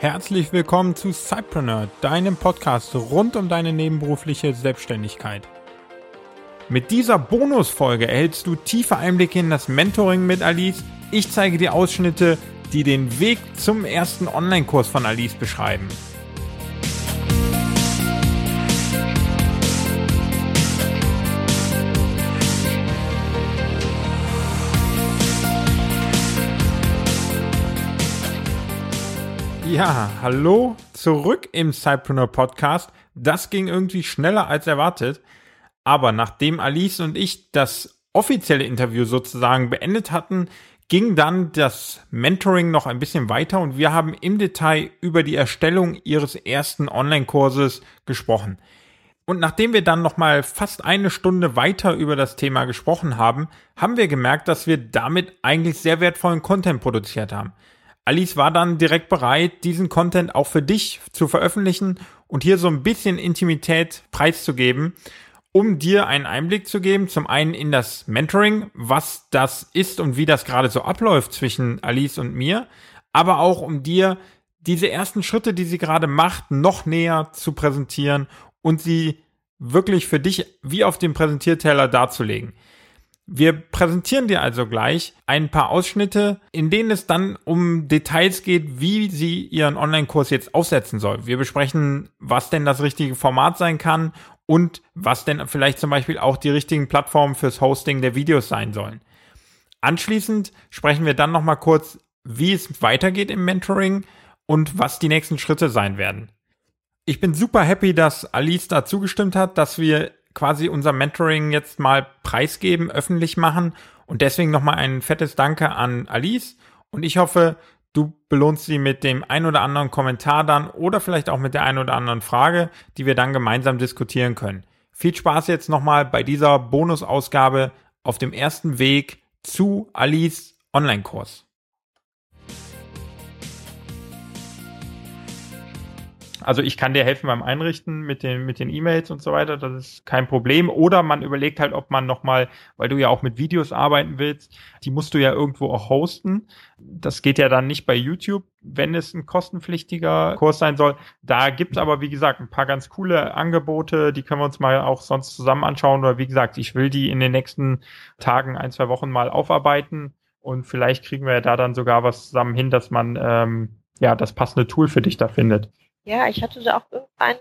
Herzlich willkommen zu Cypreneur, deinem Podcast rund um deine nebenberufliche Selbstständigkeit. Mit dieser Bonusfolge erhältst du tiefe Einblicke in das Mentoring mit Alice. Ich zeige dir Ausschnitte, die den Weg zum ersten Online-Kurs von Alice beschreiben. Ja, hallo zurück im Cypreneur Podcast. Das ging irgendwie schneller als erwartet. Aber nachdem Alice und ich das offizielle Interview sozusagen beendet hatten, ging dann das Mentoring noch ein bisschen weiter und wir haben im Detail über die Erstellung ihres ersten Online-Kurses gesprochen. Und nachdem wir dann nochmal fast eine Stunde weiter über das Thema gesprochen haben, haben wir gemerkt, dass wir damit eigentlich sehr wertvollen Content produziert haben. Alice war dann direkt bereit, diesen Content auch für dich zu veröffentlichen und hier so ein bisschen Intimität preiszugeben, um dir einen Einblick zu geben, zum einen in das Mentoring, was das ist und wie das gerade so abläuft zwischen Alice und mir, aber auch um dir diese ersten Schritte, die sie gerade macht, noch näher zu präsentieren und sie wirklich für dich wie auf dem Präsentierteller darzulegen. Wir präsentieren dir also gleich ein paar Ausschnitte, in denen es dann um Details geht, wie sie ihren Online-Kurs jetzt aufsetzen soll. Wir besprechen, was denn das richtige Format sein kann und was denn vielleicht zum Beispiel auch die richtigen Plattformen fürs Hosting der Videos sein sollen. Anschließend sprechen wir dann nochmal kurz, wie es weitergeht im Mentoring und was die nächsten Schritte sein werden. Ich bin super happy, dass Alice da zugestimmt hat, dass wir quasi unser Mentoring jetzt mal preisgeben, öffentlich machen. Und deswegen nochmal ein fettes Danke an Alice. Und ich hoffe, du belohnst sie mit dem ein oder anderen Kommentar dann oder vielleicht auch mit der ein oder anderen Frage, die wir dann gemeinsam diskutieren können. Viel Spaß jetzt nochmal bei dieser Bonusausgabe auf dem ersten Weg zu Alice Online-Kurs. Also ich kann dir helfen beim Einrichten mit den mit den E-Mails und so weiter, das ist kein Problem. Oder man überlegt halt, ob man nochmal, weil du ja auch mit Videos arbeiten willst, die musst du ja irgendwo auch hosten. Das geht ja dann nicht bei YouTube, wenn es ein kostenpflichtiger Kurs sein soll. Da gibt's aber, wie gesagt, ein paar ganz coole Angebote, die können wir uns mal auch sonst zusammen anschauen. Oder wie gesagt, ich will die in den nächsten Tagen, ein, zwei Wochen mal aufarbeiten. Und vielleicht kriegen wir ja da dann sogar was zusammen hin, dass man ähm, ja das passende Tool für dich da findet. Ja, ich hatte da auch irgendein,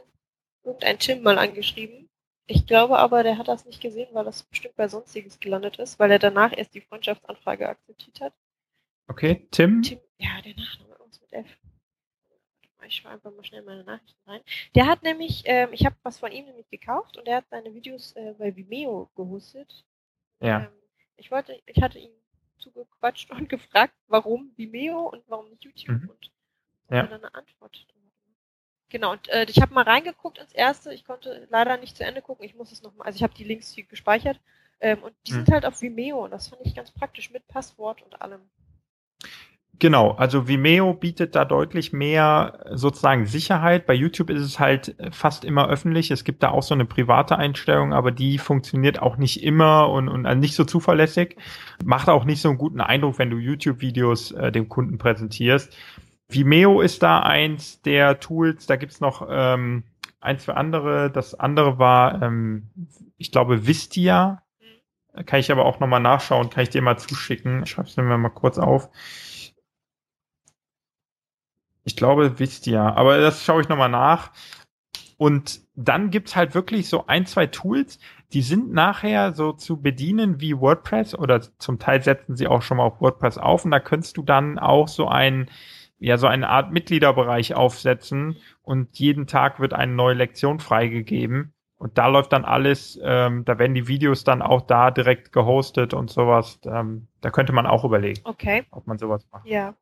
irgendein Tim mal angeschrieben. Ich glaube aber, der hat das nicht gesehen, weil das bestimmt bei Sonstiges gelandet ist, weil er danach erst die Freundschaftsanfrage akzeptiert hat. Okay, Tim? Tim ja, der Nachname irgendwas mit F. Ich schaue einfach mal schnell meine Nachrichten rein. Der hat nämlich, ähm, ich habe was von ihm nämlich gekauft und er hat seine Videos äh, bei Vimeo gehostet. Ja. Ähm, ich wollte, ich hatte ihn zugequatscht und gefragt, warum Vimeo und warum nicht YouTube Mhm. und Ja. hat dann eine Antwort. Genau, und äh, ich habe mal reingeguckt ins erste. Ich konnte leider nicht zu Ende gucken. Ich muss es nochmal, also ich habe die Links hier gespeichert. Ähm, und die Hm. sind halt auf Vimeo und das fand ich ganz praktisch mit Passwort und allem. Genau, also Vimeo bietet da deutlich mehr äh, sozusagen Sicherheit. Bei YouTube ist es halt äh, fast immer öffentlich. Es gibt da auch so eine private Einstellung, aber die funktioniert auch nicht immer und, und also nicht so zuverlässig. Macht auch nicht so einen guten Eindruck, wenn du YouTube-Videos äh, dem Kunden präsentierst. Vimeo ist da eins der Tools. Da gibt's noch ähm, eins für andere. Das andere war, ähm, ich glaube, Vistia. Kann ich aber auch nochmal nachschauen, kann ich dir mal zuschicken. Ich schreibe es mir mal kurz auf. Ich glaube, wisst ihr, aber das schaue ich nochmal nach. Und dann gibt's halt wirklich so ein, zwei Tools, die sind nachher so zu bedienen wie WordPress oder zum Teil setzen sie auch schon mal auf WordPress auf und da könntest du dann auch so ein, ja, so eine Art Mitgliederbereich aufsetzen und jeden Tag wird eine neue Lektion freigegeben und da läuft dann alles, ähm, da werden die Videos dann auch da direkt gehostet und sowas. Ähm, da könnte man auch überlegen, Okay, ob man sowas macht. ja.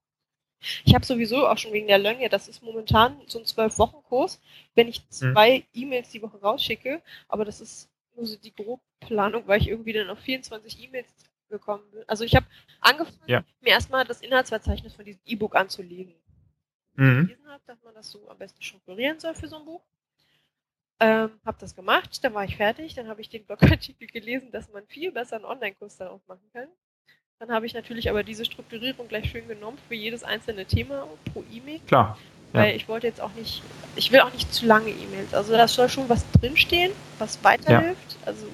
Ich habe sowieso auch schon wegen der Länge, das ist momentan so ein Zwölf-Wochen-Kurs, wenn ich zwei E-Mails die Woche rausschicke, aber das ist nur so die Grobplanung, weil ich irgendwie dann auf 24 E-Mails gekommen bin. Also ich habe angefangen, Ja. mir erstmal das Inhaltsverzeichnis von diesem E-Book anzulegen. Mhm. gelesen habe, dass man das so am besten strukturieren soll für so ein Buch. Ähm, habe das gemacht, dann war ich fertig, dann habe ich den Blogartikel gelesen, dass man viel besser einen Online-Kurs darauf machen kann. Dann habe ich natürlich aber diese Strukturierung gleich schön genommen für jedes einzelne Thema pro E-Mail. Klar. weil ja. ich wollte jetzt auch nicht, ich will auch nicht zu lange E-Mails. Also da soll schon was drinstehen, was weiterhilft, ja. also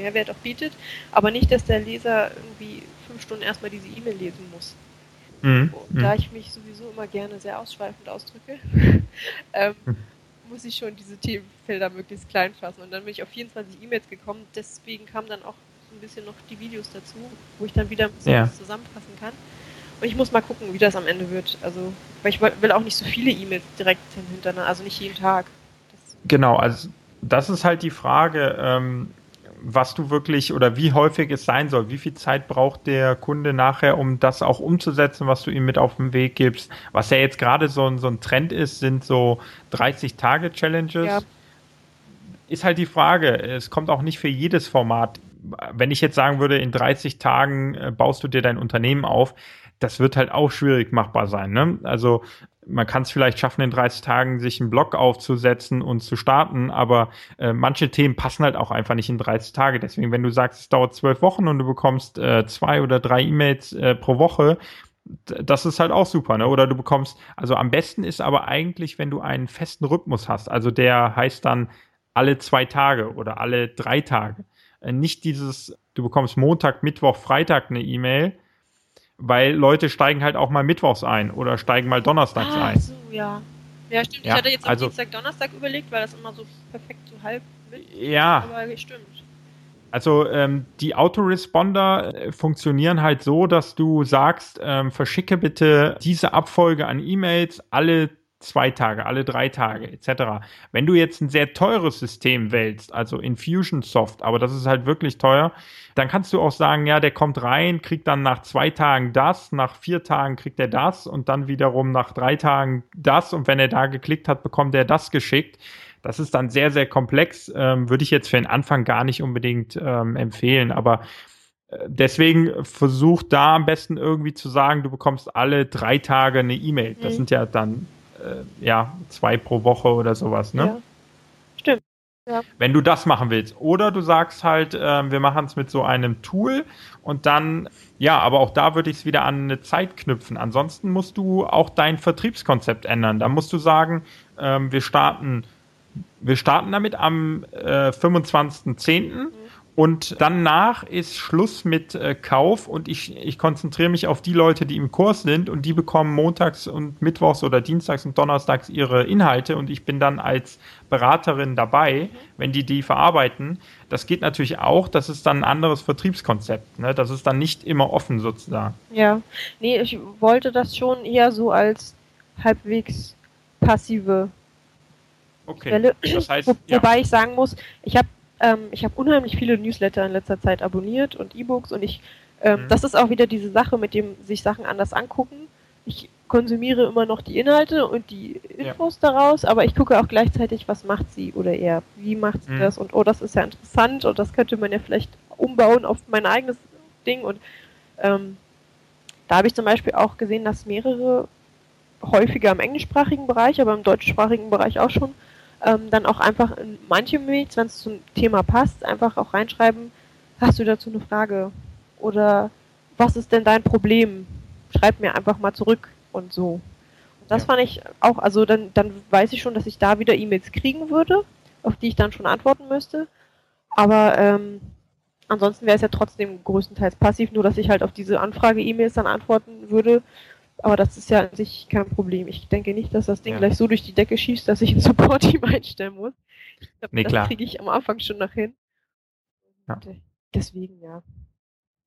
Mehrwert auch bietet, aber nicht, dass der Leser irgendwie fünf Stunden erstmal diese E-Mail lesen muss. Mhm. Da mhm. ich mich sowieso immer gerne sehr ausschweifend ausdrücke, ähm, mhm. muss ich schon diese Themenfelder möglichst klein fassen. Und dann bin ich auf 24 E-Mails gekommen. Deswegen kamen dann auch so ein bisschen noch die Videos dazu, wo ich dann wieder ein bisschen ja. zusammenfassen kann. Und ich muss mal gucken, wie das am Ende wird. Also, weil ich will auch nicht so viele E-Mails direkt hintereinander, also nicht jeden Tag. Das genau, also das ist halt die Frage, ähm, was du wirklich oder wie häufig es sein soll. Wie viel Zeit braucht der Kunde nachher, um das auch umzusetzen, was du ihm mit auf den Weg gibst? Was ja jetzt gerade so, so ein Trend ist, sind so 30-Tage-Challenges. Ja. Ist halt die Frage. Es kommt auch nicht für jedes Format. Wenn ich jetzt sagen würde, in 30 Tagen äh, baust du dir dein Unternehmen auf, das wird halt auch schwierig machbar sein. Ne? Also man kann es vielleicht schaffen, in 30 Tagen sich einen Blog aufzusetzen und zu starten, aber äh, manche Themen passen halt auch einfach nicht in 30 Tage. Deswegen, wenn du sagst, es dauert zwölf Wochen und du bekommst äh, zwei oder drei E-Mails äh, pro Woche, das ist halt auch super, ne? Oder du bekommst, also am besten ist aber eigentlich, wenn du einen festen Rhythmus hast. Also der heißt dann alle zwei Tage oder alle drei Tage. Äh, nicht dieses, du bekommst Montag, Mittwoch, Freitag eine E-Mail, weil Leute steigen halt auch mal mittwochs ein oder steigen mal donnerstags ah, ein. So, ja. Ja, stimmt. Ja, ich hatte jetzt am also, Dienstag, Donnerstag überlegt, weil das immer so perfekt so halb mit. Ja. Aber stimmt. Also ähm, die Autoresponder äh, funktionieren halt so, dass du sagst, ähm, verschicke bitte diese Abfolge an E-Mails alle zwei Tage, alle drei Tage etc. Wenn du jetzt ein sehr teures System wählst, also Infusionsoft, aber das ist halt wirklich teuer, dann kannst du auch sagen, ja, der kommt rein, kriegt dann nach zwei Tagen das, nach vier Tagen kriegt er das und dann wiederum nach drei Tagen das und wenn er da geklickt hat, bekommt er das geschickt. Das ist dann sehr, sehr komplex, ähm, würde ich jetzt für den Anfang gar nicht unbedingt ähm, empfehlen, aber äh, Deswegen versuch da am besten irgendwie zu sagen, du bekommst alle drei Tage eine E-Mail. Das mhm. sind ja dann äh, ja, zwei pro Woche oder sowas, ne? Ja. Stimmt. Ja. Wenn du das machen willst. Oder du sagst halt, äh, wir machen es mit so einem Tool und dann, ja, aber auch da würde ich es wieder an eine Zeit knüpfen. Ansonsten musst du auch dein Vertriebskonzept ändern. Da musst du sagen, ähm, wir starten, wir starten damit am äh, 25.10. Mhm und danach ist Schluss mit äh, Kauf und ich, ich konzentriere mich auf die Leute, die im Kurs sind und die bekommen montags und mittwochs oder dienstags und donnerstags ihre Inhalte und ich bin dann als Beraterin dabei, wenn die die verarbeiten. Das geht natürlich auch, das ist dann ein anderes Vertriebskonzept. Ne? Das ist dann nicht immer offen sozusagen. Ja, nee, ich wollte das schon eher so als halbwegs passive Okay. Stelle. Das heißt, Wo, ja. Wobei ich sagen muss, ich habe ähm, ich habe unheimlich viele Newsletter in letzter Zeit abonniert und E-Books und ich, ähm, mhm. das ist auch wieder diese Sache mit dem sich Sachen anders angucken. Ich konsumiere immer noch die Inhalte und die Infos ja. daraus, aber ich gucke auch gleichzeitig, was macht sie oder er, wie macht sie mhm. das und oh, das ist ja interessant und das könnte man ja vielleicht umbauen auf mein eigenes Ding und ähm, da habe ich zum Beispiel auch gesehen, dass mehrere häufiger im englischsprachigen Bereich, aber im deutschsprachigen Bereich auch schon ähm, dann auch einfach in manche Mails, wenn es zum Thema passt, einfach auch reinschreiben, hast du dazu eine Frage? Oder was ist denn dein Problem? Schreib mir einfach mal zurück und so. Und das ja. fand ich auch, also dann, dann weiß ich schon, dass ich da wieder E-Mails kriegen würde, auf die ich dann schon antworten müsste. Aber ähm, ansonsten wäre es ja trotzdem größtenteils passiv, nur dass ich halt auf diese Anfrage-E-Mails dann antworten würde aber das ist ja an sich kein Problem. Ich denke nicht, dass das Ding ja. gleich so durch die Decke schießt, dass ich ein Support-Team einstellen muss. Ich glaube, nee, das kriege ich am Anfang schon noch hin. Ja. Äh, deswegen, ja.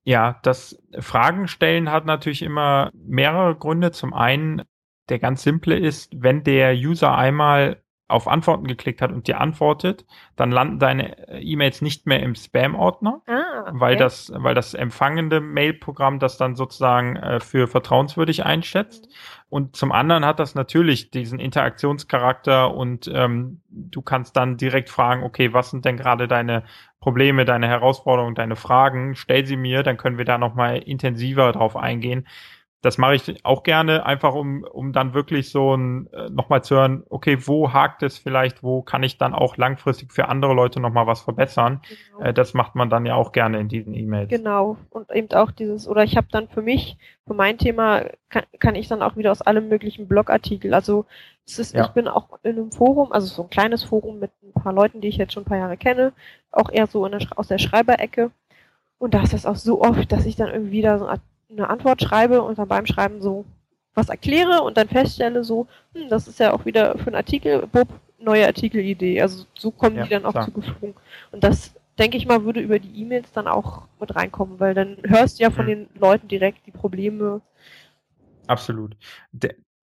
Ja, das Fragen stellen hat natürlich immer mehrere Gründe. Zum einen, der ganz simple ist, wenn der User einmal auf Antworten geklickt hat und dir antwortet, dann landen deine äh, E-Mails nicht mehr im Spam-Ordner, ah, okay. weil das, weil das empfangende Mail-Programm das dann sozusagen äh, für vertrauenswürdig einschätzt. Mhm. Und zum anderen hat das natürlich diesen Interaktionscharakter und ähm, du kannst dann direkt fragen, okay, was sind denn gerade deine Probleme, deine Herausforderungen, deine Fragen? Stell sie mir, dann können wir da nochmal intensiver drauf eingehen das mache ich auch gerne, einfach um, um dann wirklich so ein, äh, nochmal zu hören, okay, wo hakt es vielleicht, wo kann ich dann auch langfristig für andere Leute nochmal was verbessern. Genau. Äh, das macht man dann ja auch gerne in diesen E-Mails. Genau. Und eben auch dieses, oder ich habe dann für mich, für mein Thema, kann, kann ich dann auch wieder aus allem möglichen Blogartikel, also es ist, ja. ich bin auch in einem Forum, also so ein kleines Forum mit ein paar Leuten, die ich jetzt schon ein paar Jahre kenne, auch eher so der, aus der Schreiberecke. Und da ist das auch so oft, dass ich dann irgendwie da so eine Antwort schreibe und dann beim Schreiben so was erkläre und dann feststelle so, hm, das ist ja auch wieder für einen Artikel, Bob, neue Artikelidee. Also so kommen ja, die dann auch klar. zugeflogen. Und das, denke ich mal, würde über die E-Mails dann auch mit reinkommen, weil dann hörst du ja von mhm. den Leuten direkt die Probleme. Absolut.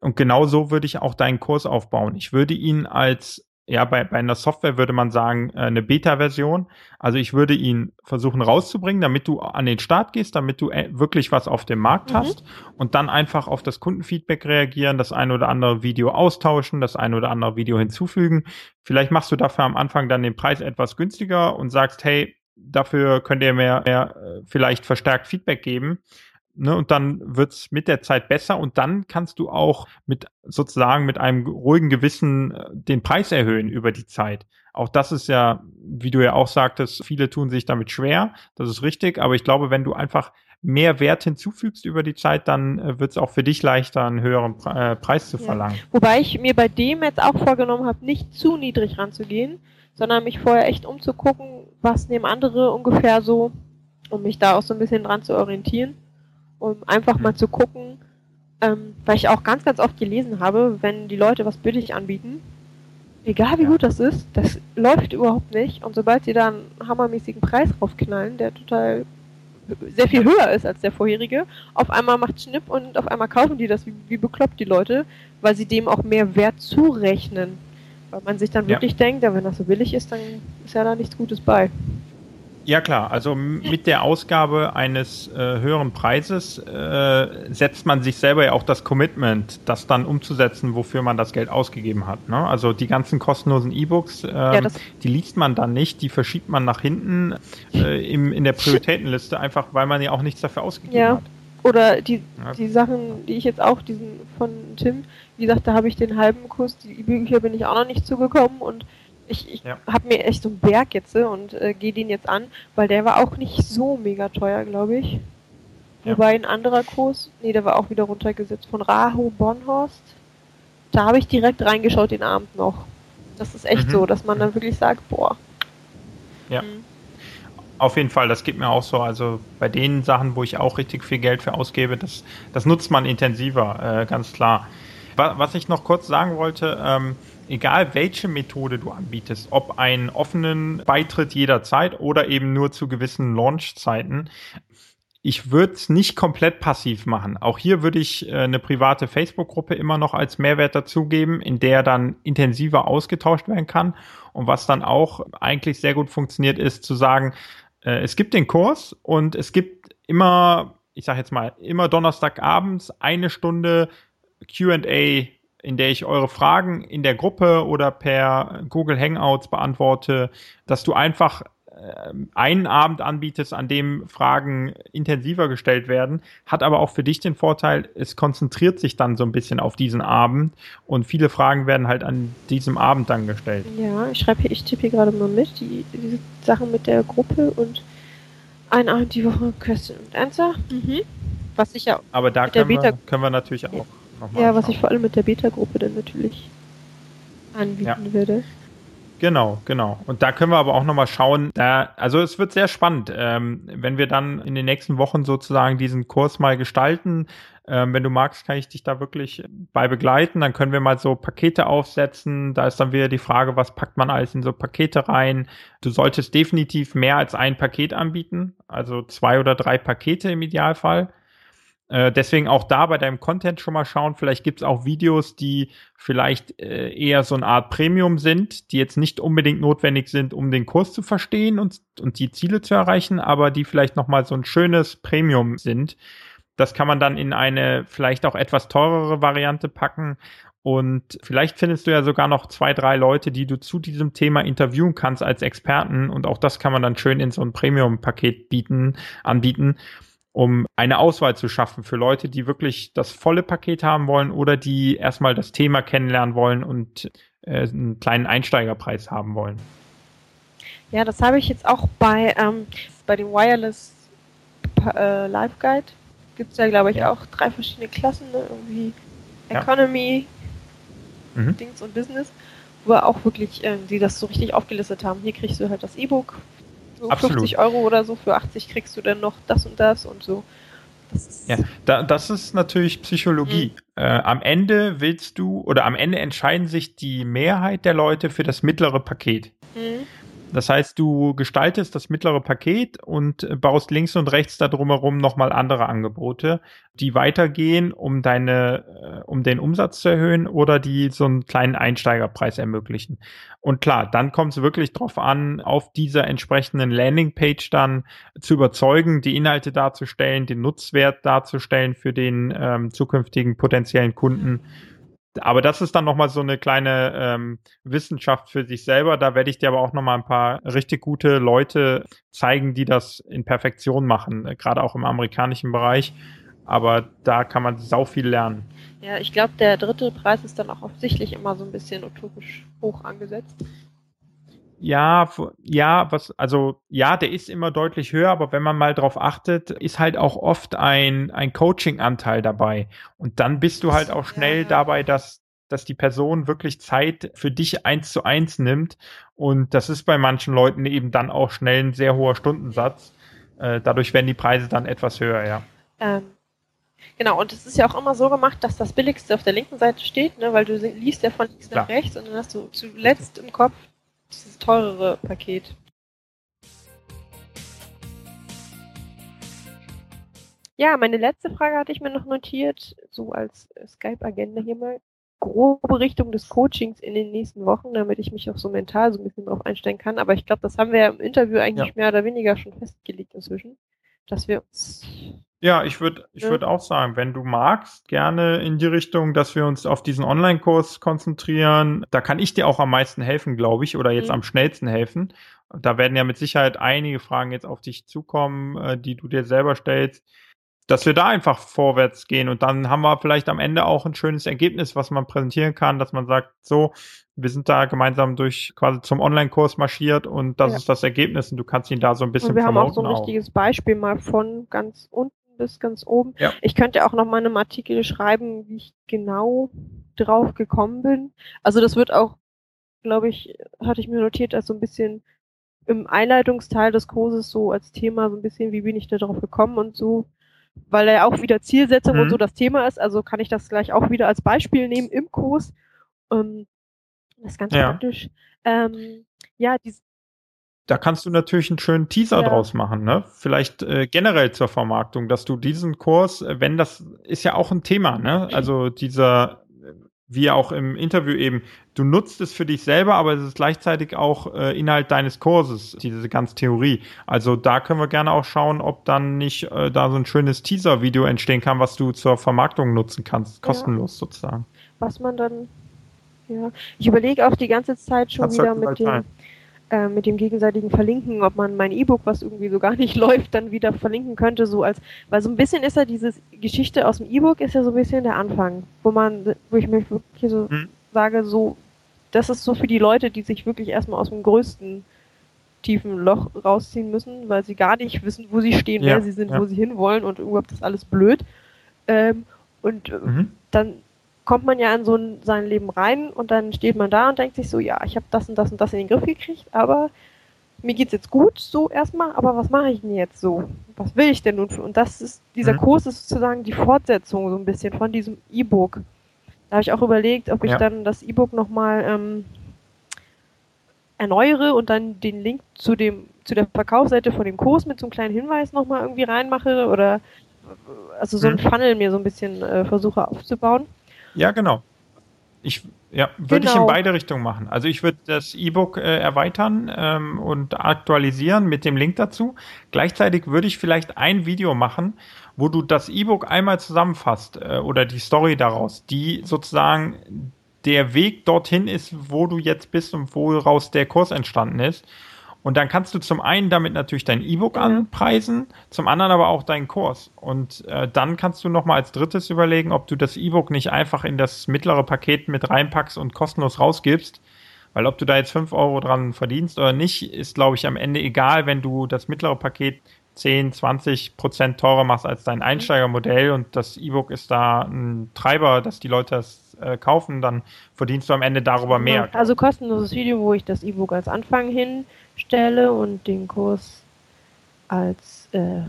Und genau so würde ich auch deinen Kurs aufbauen. Ich würde ihn als ja, bei, bei einer Software würde man sagen, äh, eine Beta-Version. Also ich würde ihn versuchen rauszubringen, damit du an den Start gehst, damit du äh, wirklich was auf dem Markt mhm. hast und dann einfach auf das Kundenfeedback reagieren, das ein oder andere Video austauschen, das ein oder andere Video hinzufügen. Vielleicht machst du dafür am Anfang dann den Preis etwas günstiger und sagst, hey, dafür könnt ihr mir mehr äh, vielleicht verstärkt Feedback geben. Ne, und dann wird's mit der Zeit besser und dann kannst du auch mit sozusagen mit einem ruhigen Gewissen äh, den Preis erhöhen über die Zeit. Auch das ist ja, wie du ja auch sagtest, viele tun sich damit schwer, das ist richtig, aber ich glaube, wenn du einfach mehr Wert hinzufügst über die Zeit, dann äh, wird es auch für dich leichter, einen höheren äh, Preis zu verlangen. Ja. Wobei ich mir bei dem jetzt auch vorgenommen habe, nicht zu niedrig ranzugehen, sondern mich vorher echt umzugucken, was nehmen andere ungefähr so, um mich da auch so ein bisschen dran zu orientieren um einfach mal zu gucken, ähm, weil ich auch ganz, ganz oft gelesen habe, wenn die Leute was billig anbieten, egal wie ja. gut das ist, das läuft überhaupt nicht. Und sobald sie da einen hammermäßigen Preis draufknallen, der total sehr viel höher ist als der vorherige, auf einmal macht Schnipp und auf einmal kaufen die das wie, wie bekloppt die Leute, weil sie dem auch mehr Wert zurechnen. Weil man sich dann wirklich ja. denkt, ja, wenn das so billig ist, dann ist ja da nichts Gutes bei. Ja klar, also mit der Ausgabe eines äh, höheren Preises äh, setzt man sich selber ja auch das Commitment, das dann umzusetzen, wofür man das Geld ausgegeben hat. Ne? Also die ganzen kostenlosen E-Books, ähm, ja, die liest man dann nicht, die verschiebt man nach hinten äh, im, in der Prioritätenliste, einfach weil man ja auch nichts dafür ausgegeben ja. hat. Oder die, ja. die Sachen, die ich jetzt auch, diesen von Tim, wie gesagt, da habe ich den halben Kurs, die E-Bücher bin ich auch noch nicht zugekommen und ich, ich ja. habe mir echt so einen Berg jetzt äh, und äh, gehe den jetzt an, weil der war auch nicht so mega teuer, glaube ich. Ja. Wobei ein anderer Kurs, nee, der war auch wieder runtergesetzt von Raho Bonhorst. Da habe ich direkt reingeschaut den Abend noch. Das ist echt mhm. so, dass man dann wirklich sagt, boah. Ja. Mhm. Auf jeden Fall, das geht mir auch so. Also bei den Sachen, wo ich auch richtig viel Geld für ausgebe, das, das nutzt man intensiver, äh, ganz klar. Was ich noch kurz sagen wollte, ähm, egal welche Methode du anbietest, ob einen offenen Beitritt jederzeit oder eben nur zu gewissen Launchzeiten, ich würde es nicht komplett passiv machen. Auch hier würde ich äh, eine private Facebook-Gruppe immer noch als Mehrwert dazugeben, in der dann intensiver ausgetauscht werden kann. Und was dann auch eigentlich sehr gut funktioniert, ist zu sagen, äh, es gibt den Kurs und es gibt immer, ich sage jetzt mal, immer Donnerstagabends eine Stunde QA in der ich eure Fragen in der Gruppe oder per Google Hangouts beantworte, dass du einfach äh, einen Abend anbietest, an dem Fragen intensiver gestellt werden, hat aber auch für dich den Vorteil, es konzentriert sich dann so ein bisschen auf diesen Abend und viele Fragen werden halt an diesem Abend dann gestellt. Ja, ich schreibe hier, ich tippe hier gerade mal mit, die, diese Sachen mit der Gruppe und ein Abend die Woche Question und Answer. Mhm. Was ich ja. Aber da können wir, können wir natürlich auch nochmal. Ja, was ich vor allem mit der Beta-Gruppe dann natürlich anbieten ja. würde. Genau, genau. Und da können wir aber auch nochmal schauen. Da, also es wird sehr spannend, ähm, wenn wir dann in den nächsten Wochen sozusagen diesen Kurs mal gestalten. Ähm, wenn du magst, kann ich dich da wirklich bei begleiten. Dann können wir mal so Pakete aufsetzen. Da ist dann wieder die Frage, was packt man alles in so Pakete rein? Du solltest definitiv mehr als ein Paket anbieten, also zwei oder drei Pakete im Idealfall. Äh, deswegen auch da bei deinem Content schon mal schauen. Vielleicht gibt's auch Videos, die vielleicht äh, eher so eine Art Premium sind, die jetzt nicht unbedingt notwendig sind, um den Kurs zu verstehen und, und die Ziele zu erreichen, aber die vielleicht nochmal so ein schönes Premium sind. Das kann man dann in eine vielleicht auch etwas teurere Variante packen. Und vielleicht findest du ja sogar noch zwei, drei Leute, die du zu diesem Thema interviewen kannst als Experten. Und auch das kann man dann schön in so ein Premium-Paket bieten, anbieten. Um eine Auswahl zu schaffen für Leute, die wirklich das volle Paket haben wollen oder die erstmal das Thema kennenlernen wollen und äh, einen kleinen Einsteigerpreis haben wollen. Ja, das habe ich jetzt auch bei, ähm, bei dem Wireless äh, Live Guide. Gibt es ja, glaube ich, ja. auch drei verschiedene Klassen, ne? irgendwie Economy, ja. mhm. Dings und Business, wo wir auch wirklich, äh, die das so richtig aufgelistet haben. Hier kriegst du halt das E-Book, so Absolut. 50 Euro oder so, für 80 kriegst du dann noch das und das und so. Das ja, da, das ist natürlich Psychologie. Mhm. Äh, am Ende willst du oder am Ende entscheiden sich die Mehrheit der Leute für das mittlere Paket. Mhm. Das heißt, du gestaltest das mittlere Paket und baust links und rechts da drumherum nochmal andere Angebote, die weitergehen, um deine, äh, um den Umsatz zu erhöhen oder die so einen kleinen Einsteigerpreis ermöglichen. Und klar, dann kommt es wirklich drauf an, auf dieser entsprechenden Landingpage dann zu überzeugen, die Inhalte darzustellen, den Nutzwert darzustellen für den ähm, zukünftigen potenziellen Kunden aber das ist dann nochmal so eine kleine ähm, Wissenschaft für sich selber. Da werde ich dir aber auch nochmal ein paar richtig gute Leute zeigen, die das in Perfektion machen, äh, gerade auch im amerikanischen Bereich. Aber da kann man sau viel lernen. Ja, ich glaube, der dritte Preis ist dann auch offensichtlich immer so ein bisschen utopisch hoch angesetzt. Ja, ja, was, also ja, der ist immer deutlich höher, aber wenn man mal drauf achtet, ist halt auch oft ein, ein Coaching-Anteil dabei. Und dann bist du halt auch schnell ja. dabei, dass, dass die Person wirklich Zeit für dich eins zu eins nimmt. Und das ist bei manchen Leuten eben dann auch schnell ein sehr hoher Stundensatz. Äh, dadurch werden die Preise dann etwas höher, ja. Ähm, Genau, und es ist ja auch immer so gemacht, dass das Billigste auf der linken Seite steht, ne, weil du liest ja von links nach rechts und dann hast du zuletzt im Kopf dieses teurere Paket. Ja, meine letzte Frage hatte ich mir noch notiert, so als Skype-Agenda hier mal. Grobe Richtung des Coachings in den nächsten Wochen, damit ich mich auch so mental so ein bisschen drauf einstellen kann. Aber ich glaube, das haben wir ja im Interview eigentlich ja. mehr oder weniger schon festgelegt inzwischen, dass wir uns ja, ich würde ich würde auch sagen, wenn du magst, gerne in die Richtung, dass wir uns auf diesen Online-Kurs konzentrieren. Da kann ich dir auch am meisten helfen, glaube ich, oder jetzt mhm. am schnellsten helfen. Da werden ja mit Sicherheit einige Fragen jetzt auf dich zukommen, äh, die du dir selber stellst, dass wir da einfach vorwärts gehen und dann haben wir vielleicht am Ende auch ein schönes Ergebnis, was man präsentieren kann, dass man sagt, so, wir sind da gemeinsam durch quasi zum Online-Kurs marschiert und das ja. ist das Ergebnis und du kannst ihn da so ein bisschen und wir haben auch so ein richtiges Beispiel mal von ganz unten bis ganz oben. Ja. Ich könnte auch noch mal einem Artikel schreiben, wie ich genau drauf gekommen bin. Also das wird auch, glaube ich, hatte ich mir notiert, als so ein bisschen im Einleitungsteil des Kurses so als Thema so ein bisschen, wie bin ich da drauf gekommen und so, weil er auch wieder Zielsetzung mhm. und so das Thema ist. Also kann ich das gleich auch wieder als Beispiel nehmen im Kurs. Ähm, das ist ganz ja. praktisch. Ähm, ja, dies, da kannst du natürlich einen schönen Teaser ja. draus machen, ne? Vielleicht äh, generell zur Vermarktung, dass du diesen Kurs, äh, wenn das ist ja auch ein Thema, ne? Also dieser, wie auch im Interview eben, du nutzt es für dich selber, aber es ist gleichzeitig auch äh, Inhalt deines Kurses, diese ganze Theorie. Also da können wir gerne auch schauen, ob dann nicht äh, da so ein schönes Teaser-Video entstehen kann, was du zur Vermarktung nutzen kannst, kostenlos ja. sozusagen. Was man dann, ja, ich überlege auch die ganze Zeit schon Kannst wieder mit dem, äh, mit dem gegenseitigen Verlinken, ob man mein E-Book, was irgendwie so gar nicht läuft, dann wieder verlinken könnte, so als, weil so ein bisschen ist ja diese Geschichte aus dem E-Book ist ja so ein bisschen der Anfang, wo man, wo ich mir wirklich so hm. sage, so, das ist so für die Leute, die sich wirklich erstmal aus dem größten tiefen Loch rausziehen müssen, weil sie gar nicht wissen, wo sie stehen, ja, wer sie sind, ja. wo sie hinwollen und überhaupt ist alles blöd. Ähm, und äh, mhm. dann kommt man ja in so ein, sein Leben rein und dann steht man da und denkt sich so, ja, ich habe das und das und das in den Griff gekriegt, aber mir geht's jetzt gut, so erstmal, aber was mache ich denn jetzt so? Was will ich denn nun? Für? Und das ist, dieser mhm. Kurs ist sozusagen die Fortsetzung so ein bisschen von diesem E-Book. Da habe ich auch überlegt, ob ich ja. dann das E-Book nochmal ähm, erneuere und dann den Link zu dem, zu der Verkaufsseite von dem Kurs mit so einem kleinen Hinweis nochmal irgendwie reinmache oder also so ein mhm. Funnel mir so ein bisschen äh, versuche aufzubauen. Ja, genau. Ich ja, würde genau. ich in genau. beide Richtungen machen. Also ich würde das E-Book äh, erweitern ähm, und aktualisieren mit dem Link dazu. Gleichzeitig würde ich vielleicht ein Video machen, wo du das E-Book einmal zusammenfasst äh, oder die Story daraus, die sozusagen der Weg dorthin ist, wo du jetzt bist und woraus der Kurs entstanden ist. Und dann kannst du zum einen damit natürlich dein E-Book ja. anpreisen, zum anderen aber auch deinen Kurs. Und äh, dann kannst du nochmal als drittes überlegen, ob du das E-Book nicht einfach in das mittlere Paket mit reinpackst und kostenlos rausgibst. Weil ob du da jetzt fünf Euro dran verdienst oder nicht, ist, glaube ich, am Ende egal, wenn du das mittlere Paket 10, 20 Prozent teurer machst als dein Einsteigermodell und das E-Book ist da ein Treiber, dass die Leute das äh, kaufen, dann verdienst du am Ende darüber mehr. Also kostenloses Video, wo ich das E-Book als Anfang hinstelle und den Kurs als äh,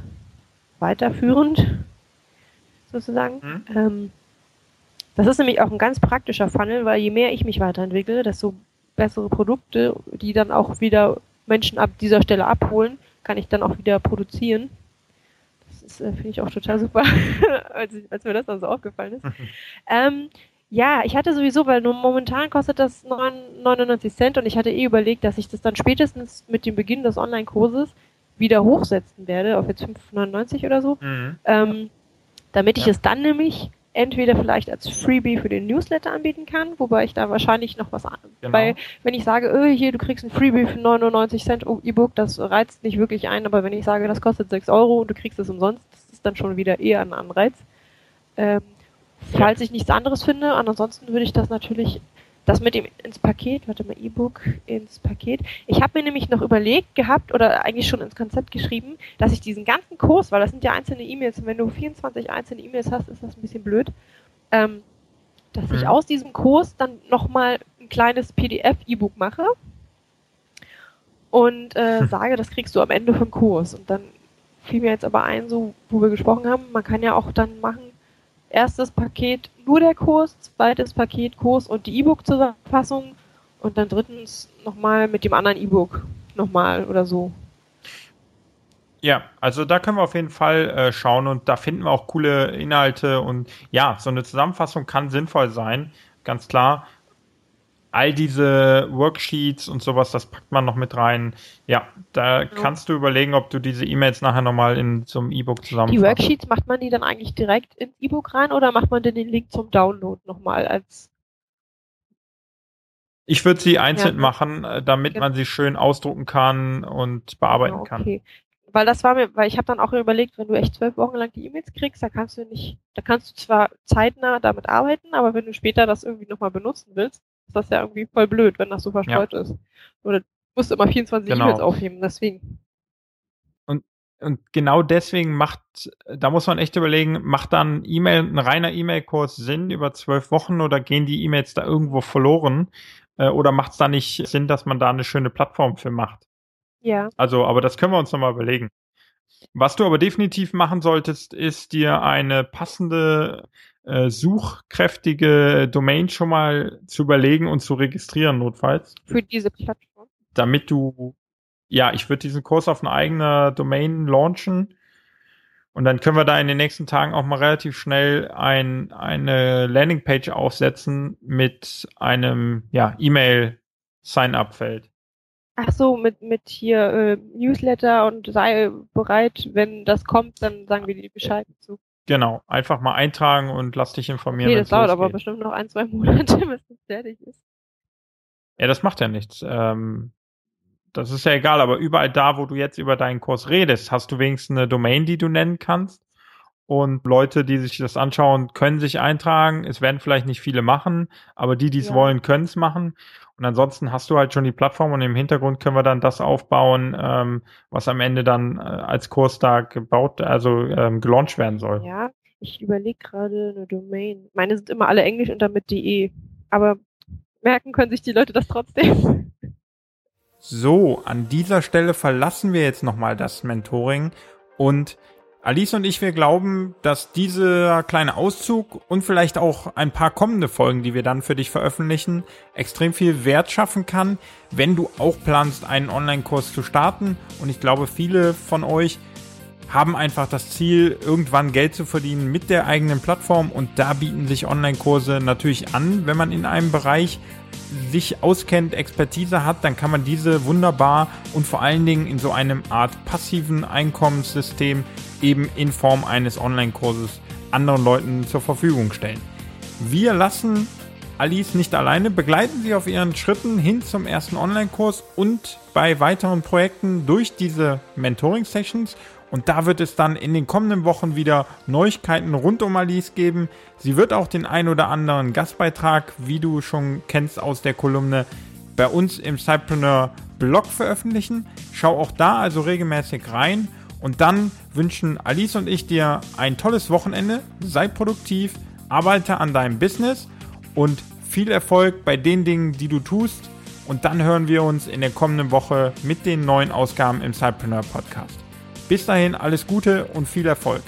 weiterführend sozusagen. Hm? Ähm, das ist nämlich auch ein ganz praktischer Funnel, weil je mehr ich mich weiterentwickle, desto bessere Produkte, die dann auch wieder Menschen ab dieser Stelle abholen, kann ich dann auch wieder produzieren. Das äh, finde ich auch total super, als, als, mir das dann so aufgefallen ist. ähm, ja, ich hatte sowieso, weil nur momentan kostet das 99 Cent und ich hatte eh überlegt, dass ich das dann spätestens mit dem Beginn des Online-Kurses wieder hochsetzen werde, auf jetzt 5,99 oder so. Mhm. Ähm, damit ich ja. es dann nämlich entweder vielleicht als Freebie für den Newsletter anbieten kann, wobei ich da wahrscheinlich noch was an. Genau. Weil wenn ich sage, öh, hier, du kriegst ein Freebie für 99 Cent E-Book, das reizt nicht wirklich ein, aber wenn ich sage, das kostet 6 Euro und du kriegst es umsonst, das ist dann schon wieder eher ein Anreiz. Ähm, falls ich nichts anderes finde, ansonsten würde ich das natürlich das mit dem ins Paket, warte mal, E-Book ins Paket. Ich habe mir nämlich noch überlegt gehabt oder eigentlich schon ins Konzept geschrieben, dass ich diesen ganzen Kurs, weil das sind ja einzelne E-Mails, und wenn du 24 einzelne E-Mails hast, ist das ein bisschen blöd, ähm, dass mhm. ich aus diesem Kurs dann nochmal ein kleines PDF-E-Book mache und äh, sage, das kriegst du am Ende vom Kurs. Und dann fiel mir jetzt aber ein, so wo wir gesprochen haben, man kann ja auch dann machen, erstes Paket nur der Kurs, zweites Paket Kurs und die E-Book-Zusammenfassung und dann drittens nochmal mit dem anderen E-Book nochmal oder so. Ja, also da können wir auf jeden Fall äh, schauen und da finden wir auch coole Inhalte und ja, so eine Zusammenfassung kann sinnvoll sein, ganz klar all diese Worksheets und sowas, das packt man noch mit rein. Ja, da ja. kannst du überlegen, ob du diese E-Mails nachher nochmal in zum E-Book zusammen. Die Worksheets macht man die dann eigentlich direkt ins E-Book rein oder macht man denn den Link zum Download nochmal als ich würde sie einzeln ja. machen, äh, damit ja. man sie schön ausdrucken kann und bearbeiten genau, okay. kann. Weil das war mir, weil ich habe dann auch überlegt, wenn du echt zwölf Wochen lang die E-Mails kriegst, da kannst du nicht, da kannst du zwar zeitnah damit arbeiten, aber wenn du später das irgendwie nochmal benutzen willst, ist das ja irgendwie voll blöd, wenn das so verstreut ja. ist. Oder du musst immer 24 genau. E-Mails aufheben, deswegen. Und, und genau deswegen macht, da muss man echt überlegen, macht dann E-Mail, ein reiner E-Mail-Kurs Sinn über zwölf Wochen oder gehen die E-Mails da irgendwo verloren? Äh, oder macht es da nicht Sinn, dass man da eine schöne Plattform für macht? Ja. Also, aber das können wir uns nochmal überlegen. Was du aber definitiv machen solltest, ist dir eine passende äh, suchkräftige Domain schon mal zu überlegen und zu registrieren, notfalls. Für diese Plattform. Damit du, ja, ich würde diesen Kurs auf eine eigene Domain launchen. Und dann können wir da in den nächsten Tagen auch mal relativ schnell ein, eine Landingpage aufsetzen mit einem ja, E-Mail-Sign-up-Feld. Ach so, mit, mit hier äh, Newsletter und sei bereit, wenn das kommt, dann sagen wir dir Bescheid zu. Genau, einfach mal eintragen und lass dich informieren. Nee, das dauert aber bestimmt noch ein, zwei Monate, bis das fertig ist. Ja, das macht ja nichts. Ähm, das ist ja egal, aber überall da, wo du jetzt über deinen Kurs redest, hast du wenigstens eine Domain, die du nennen kannst. Und Leute, die sich das anschauen, können sich eintragen. Es werden vielleicht nicht viele machen, aber die, die es ja. wollen, können es machen. Und ansonsten hast du halt schon die Plattform und im Hintergrund können wir dann das aufbauen, ähm, was am Ende dann äh, als Kurs da gebaut, also ähm, gelauncht werden soll. Ja, ich überlege gerade eine Domain. Meine sind immer alle englisch und damit de. Aber merken können sich die Leute das trotzdem. So, an dieser Stelle verlassen wir jetzt nochmal das Mentoring und Alice und ich, wir glauben, dass dieser kleine Auszug und vielleicht auch ein paar kommende Folgen, die wir dann für dich veröffentlichen, extrem viel Wert schaffen kann, wenn du auch planst, einen Online-Kurs zu starten. Und ich glaube, viele von euch haben einfach das Ziel, irgendwann Geld zu verdienen mit der eigenen Plattform. Und da bieten sich Online-Kurse natürlich an, wenn man in einem Bereich sich auskennt, Expertise hat, dann kann man diese wunderbar und vor allen Dingen in so einem Art passiven Einkommenssystem eben in Form eines Online-Kurses anderen Leuten zur Verfügung stellen. Wir lassen Alice nicht alleine. Begleiten Sie auf Ihren Schritten hin zum ersten Online-Kurs und bei weiteren Projekten durch diese Mentoring-Sessions. Und da wird es dann in den kommenden Wochen wieder Neuigkeiten rund um Alice geben. Sie wird auch den ein oder anderen Gastbeitrag, wie du schon kennst aus der Kolumne, bei uns im Cypreneur Blog veröffentlichen. Schau auch da also regelmäßig rein. Und dann wünschen Alice und ich dir ein tolles Wochenende. Sei produktiv, arbeite an deinem Business und viel Erfolg bei den Dingen, die du tust. Und dann hören wir uns in der kommenden Woche mit den neuen Ausgaben im Cypreneur Podcast. Bis dahin alles Gute und viel Erfolg.